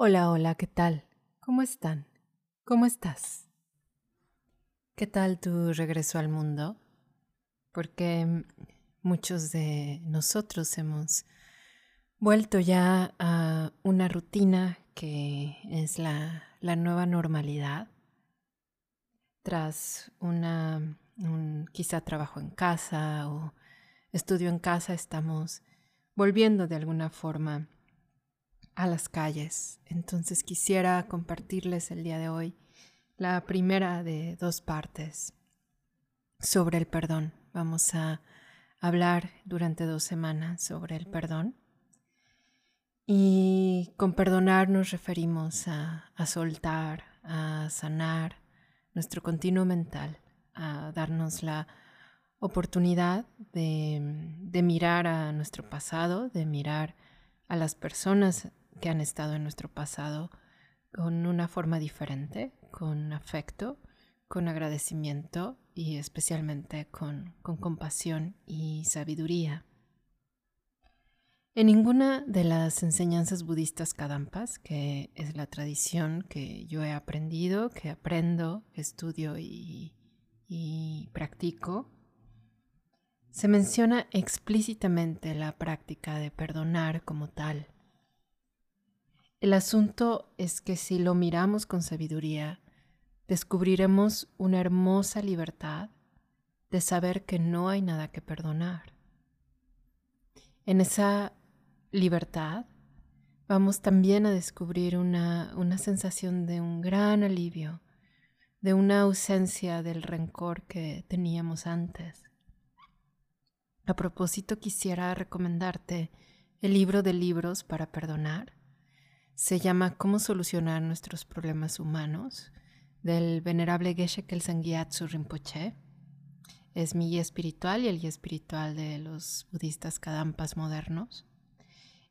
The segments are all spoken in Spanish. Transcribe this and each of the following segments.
Hola, hola, ¿qué tal? ¿Cómo están? ¿Cómo estás? ¿Qué tal tu regreso al mundo? Porque muchos de nosotros hemos vuelto ya a una rutina que es la, nueva normalidad tras una, un quizá trabajo en casa o estudio en casa, estamos volviendo de alguna forma a las calles. Entonces quisiera compartirles el día de hoy la primera de dos partes sobre el perdón. Vamos a hablar durante dos semanas sobre el perdón. Y con perdonar nos referimos a, soltar, a sanar nuestro continuo mental, a darnos la oportunidad de, de mirar a nuestro pasado, de mirar a las personas que han estado en nuestro pasado con una forma diferente, con afecto, con agradecimiento y especialmente con, compasión y sabiduría. En ninguna de las enseñanzas budistas kadampas, que es la tradición que yo he aprendido, que aprendo, estudio y, y practico, se menciona explícitamente la práctica de perdonar como tal. El asunto es que si lo miramos con sabiduría, descubriremos una hermosa libertad de saber que no hay nada que perdonar. En esa libertad vamos también a descubrir una, una sensación de un gran alivio, de una ausencia del rencor que teníamos antes. A propósito, quisiera recomendarte el libro de libros para perdonar se llama Cómo solucionar nuestros problemas humanos del venerable Geshe Kelsang Gyatso Rinpoche. Es mi guía espiritual y el guía espiritual de los budistas kadampas modernos.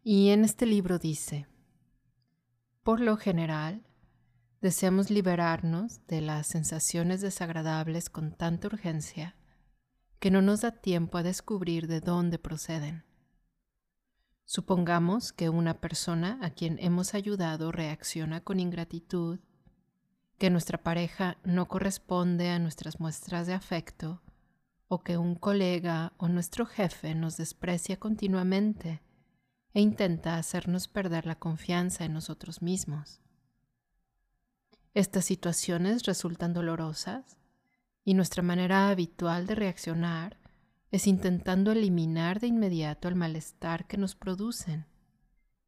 Y en este libro dice, por lo general, deseamos liberarnos de las sensaciones desagradables con tanta urgencia que no nos da tiempo a descubrir de dónde proceden. Supongamos que una persona a quien hemos ayudado reacciona con ingratitud, que nuestra pareja no corresponde a nuestras muestras de afecto, o que un colega o nuestro jefe nos desprecia continuamente e intenta hacernos perder la confianza en nosotros mismos. Estas situaciones resultan dolorosas y nuestra manera habitual de reaccionar es intentando eliminar de inmediato el malestar que nos producen.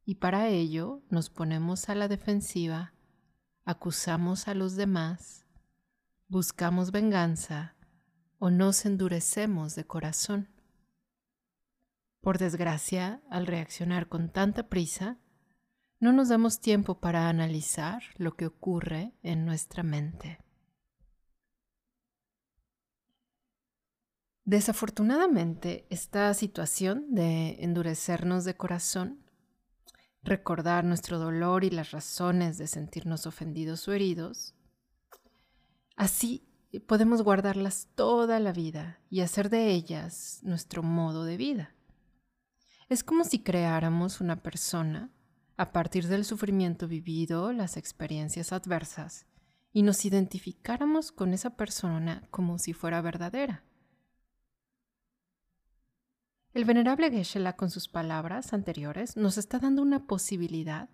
Y para ello nos ponemos a la defensiva, acusamos a los demás, buscamos venganza o nos endurecemos de corazón. Por desgracia, al reaccionar con tanta prisa, no nos damos tiempo para analizar lo que ocurre en nuestra mente. Desafortunadamente, esta situación de endurecernos de corazón, recordar nuestro dolor y las razones de sentirnos ofendidos o heridos, así podemos guardarlas toda la vida y hacer de ellas nuestro modo de vida. Es como si creáramos una persona a partir del sufrimiento vivido, las experiencias adversas, y nos identificáramos con esa persona como si fuera verdadera. El venerable Geshe-la con sus palabras anteriores nos está dando una posibilidad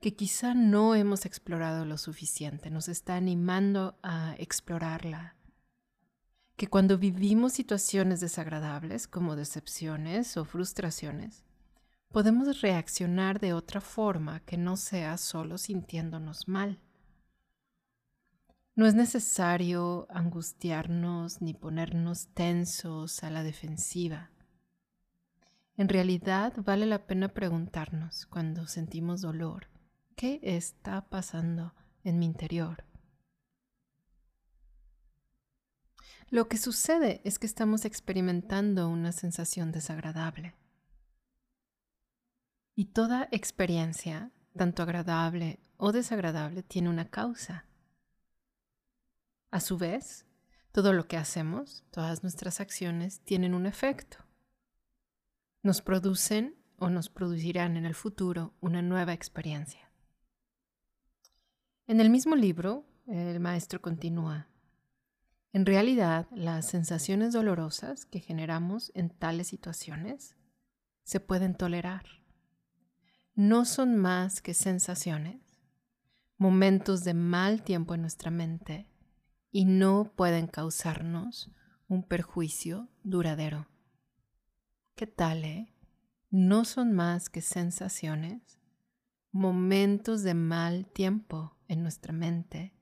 que quizá no hemos explorado lo suficiente, nos está animando a explorarla. Que cuando vivimos situaciones desagradables como decepciones o frustraciones, podemos reaccionar de otra forma que no sea solo sintiéndonos mal. No es necesario angustiarnos ni ponernos tensos a la defensiva. En realidad vale la pena preguntarnos cuando sentimos dolor, ¿qué está pasando en mi interior? Lo que sucede es que estamos experimentando una sensación desagradable. Y toda experiencia, tanto agradable o desagradable, tiene una causa. A su vez, todo lo que hacemos, todas nuestras acciones, tienen un efecto nos producen o nos producirán en el futuro una nueva experiencia. En el mismo libro, el maestro continúa. En realidad, las sensaciones dolorosas que generamos en tales situaciones se pueden tolerar. No son más que sensaciones, momentos de mal tiempo en nuestra mente y no pueden causarnos un perjuicio duradero. ¿Qué tal, eh? No son más que sensaciones, momentos de mal tiempo en nuestra mente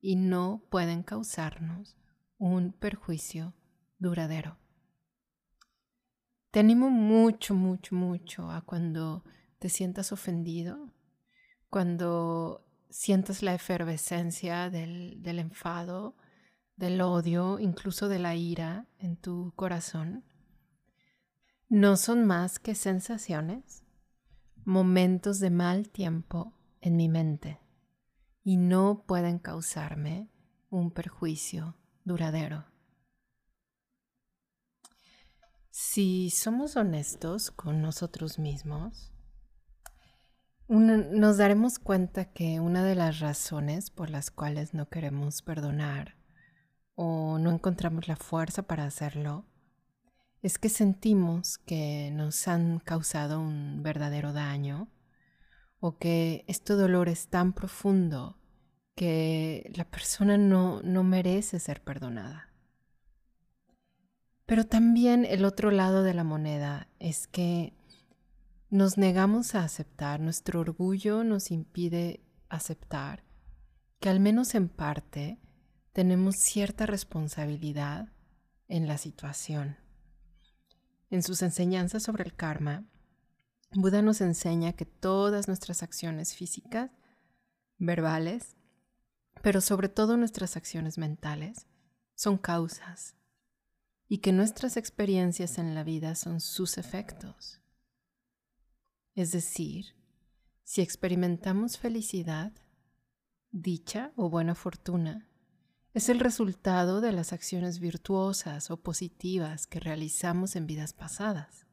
y no pueden causarnos un perjuicio duradero. Te animo mucho, mucho, mucho a cuando te sientas ofendido, cuando sientas la efervescencia del, del enfado, del odio, incluso de la ira en tu corazón. No son más que sensaciones, momentos de mal tiempo en mi mente y no pueden causarme un perjuicio duradero. Si somos honestos con nosotros mismos, nos daremos cuenta que una de las razones por las cuales no queremos perdonar o no encontramos la fuerza para hacerlo es que sentimos que nos han causado un verdadero daño o que este dolor es tan profundo que la persona no, no merece ser perdonada. Pero también el otro lado de la moneda es que nos negamos a aceptar, nuestro orgullo nos impide aceptar que al menos en parte tenemos cierta responsabilidad en la situación. En sus enseñanzas sobre el karma, Buda nos enseña que todas nuestras acciones físicas, verbales, pero sobre todo nuestras acciones mentales, son causas y que nuestras experiencias en la vida son sus efectos. Es decir, si experimentamos felicidad, dicha o buena fortuna, es el resultado de las acciones virtuosas o positivas que realizamos en vidas pasadas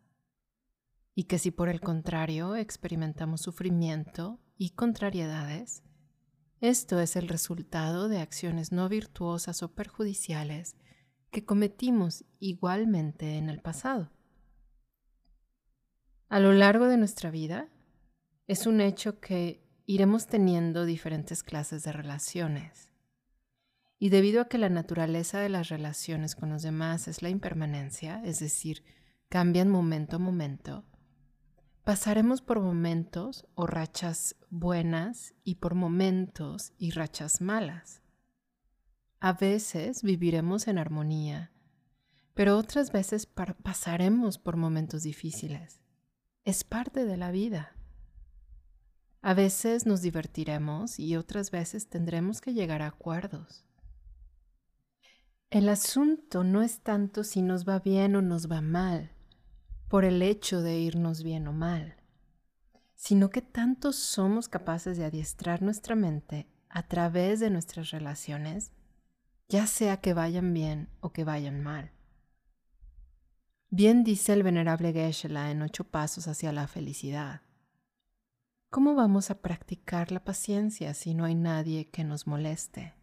y que si por el contrario experimentamos sufrimiento y contrariedades, esto es el resultado de acciones no virtuosas o perjudiciales que cometimos igualmente en el pasado. A lo largo de nuestra vida, es un hecho que iremos teniendo diferentes clases de relaciones. Y debido a que la naturaleza de las relaciones con los demás es la impermanencia, es decir, cambian momento a momento, Pasaremos por momentos o rachas buenas y por momentos y rachas malas. A veces viviremos en armonía, pero otras veces pasaremos por momentos difíciles. Es parte de la vida. A veces nos divertiremos y otras veces tendremos que llegar a acuerdos. El asunto no es tanto si nos va bien o nos va mal, por el hecho de irnos bien o mal, sino que tanto somos capaces de adiestrar nuestra mente a través de nuestras relaciones, ya sea que vayan bien o que vayan mal. Bien dice el venerable Geshe-la en ocho pasos hacia la felicidad. ¿Cómo vamos a practicar la paciencia si no hay nadie que nos moleste?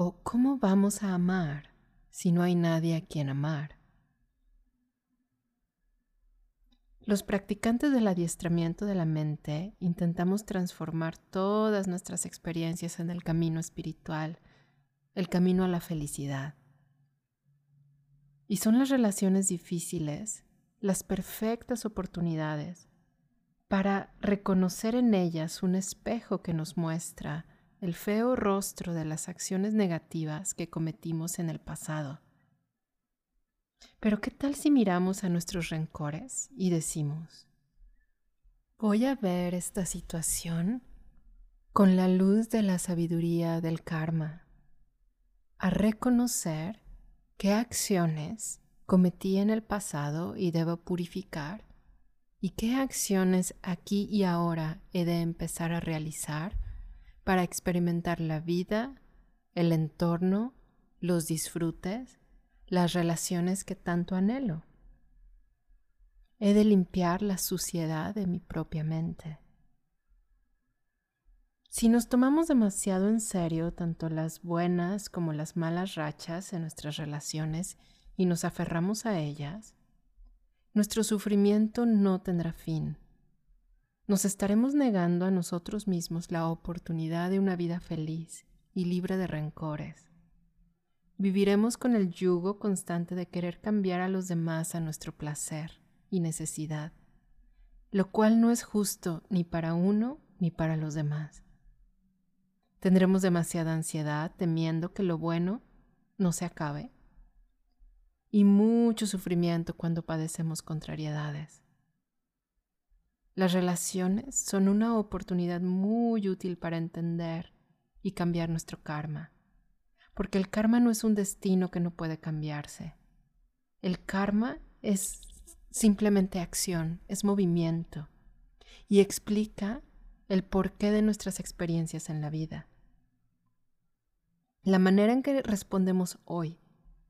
¿O cómo vamos a amar si no hay nadie a quien amar? Los practicantes del adiestramiento de la mente intentamos transformar todas nuestras experiencias en el camino espiritual, el camino a la felicidad. Y son las relaciones difíciles las perfectas oportunidades para reconocer en ellas un espejo que nos muestra el feo rostro de las acciones negativas que cometimos en el pasado. Pero ¿qué tal si miramos a nuestros rencores y decimos, voy a ver esta situación con la luz de la sabiduría del karma, a reconocer qué acciones cometí en el pasado y debo purificar y qué acciones aquí y ahora he de empezar a realizar para experimentar la vida, el entorno, los disfrutes las relaciones que tanto anhelo. He de limpiar la suciedad de mi propia mente. Si nos tomamos demasiado en serio tanto las buenas como las malas rachas en nuestras relaciones y nos aferramos a ellas, nuestro sufrimiento no tendrá fin. Nos estaremos negando a nosotros mismos la oportunidad de una vida feliz y libre de rencores. Viviremos con el yugo constante de querer cambiar a los demás a nuestro placer y necesidad, lo cual no es justo ni para uno ni para los demás. Tendremos demasiada ansiedad temiendo que lo bueno no se acabe y mucho sufrimiento cuando padecemos contrariedades. Las relaciones son una oportunidad muy útil para entender y cambiar nuestro karma, porque el karma no es un destino que no puede cambiarse. El karma es simplemente acción, es movimiento y explica el porqué de nuestras experiencias en la vida. La manera en que respondemos hoy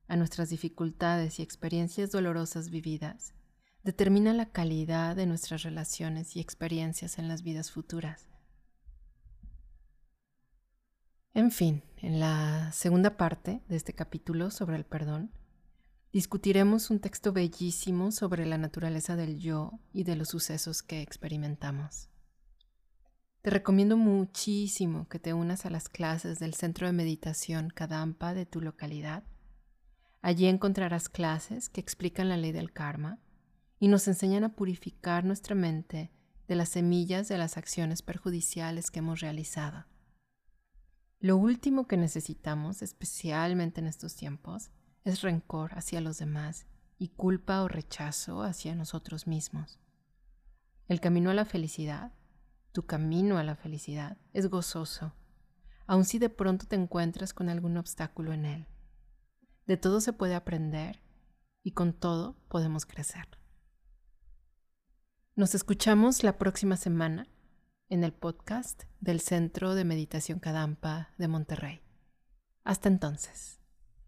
a nuestras dificultades y experiencias dolorosas vividas determina la calidad de nuestras relaciones y experiencias en las vidas futuras. En fin, en la segunda parte de este capítulo sobre el perdón, discutiremos un texto bellísimo sobre la naturaleza del yo y de los sucesos que experimentamos. Te recomiendo muchísimo que te unas a las clases del Centro de Meditación Kadampa de tu localidad. Allí encontrarás clases que explican la ley del karma y nos enseñan a purificar nuestra mente de las semillas de las acciones perjudiciales que hemos realizado. Lo último que necesitamos, especialmente en estos tiempos, es rencor hacia los demás y culpa o rechazo hacia nosotros mismos. El camino a la felicidad tu camino a la felicidad es gozoso, aun si de pronto te encuentras con algún obstáculo en él. De todo se puede aprender y con todo podemos crecer. Nos escuchamos la próxima semana en el podcast del Centro de Meditación Kadampa de Monterrey. Hasta entonces.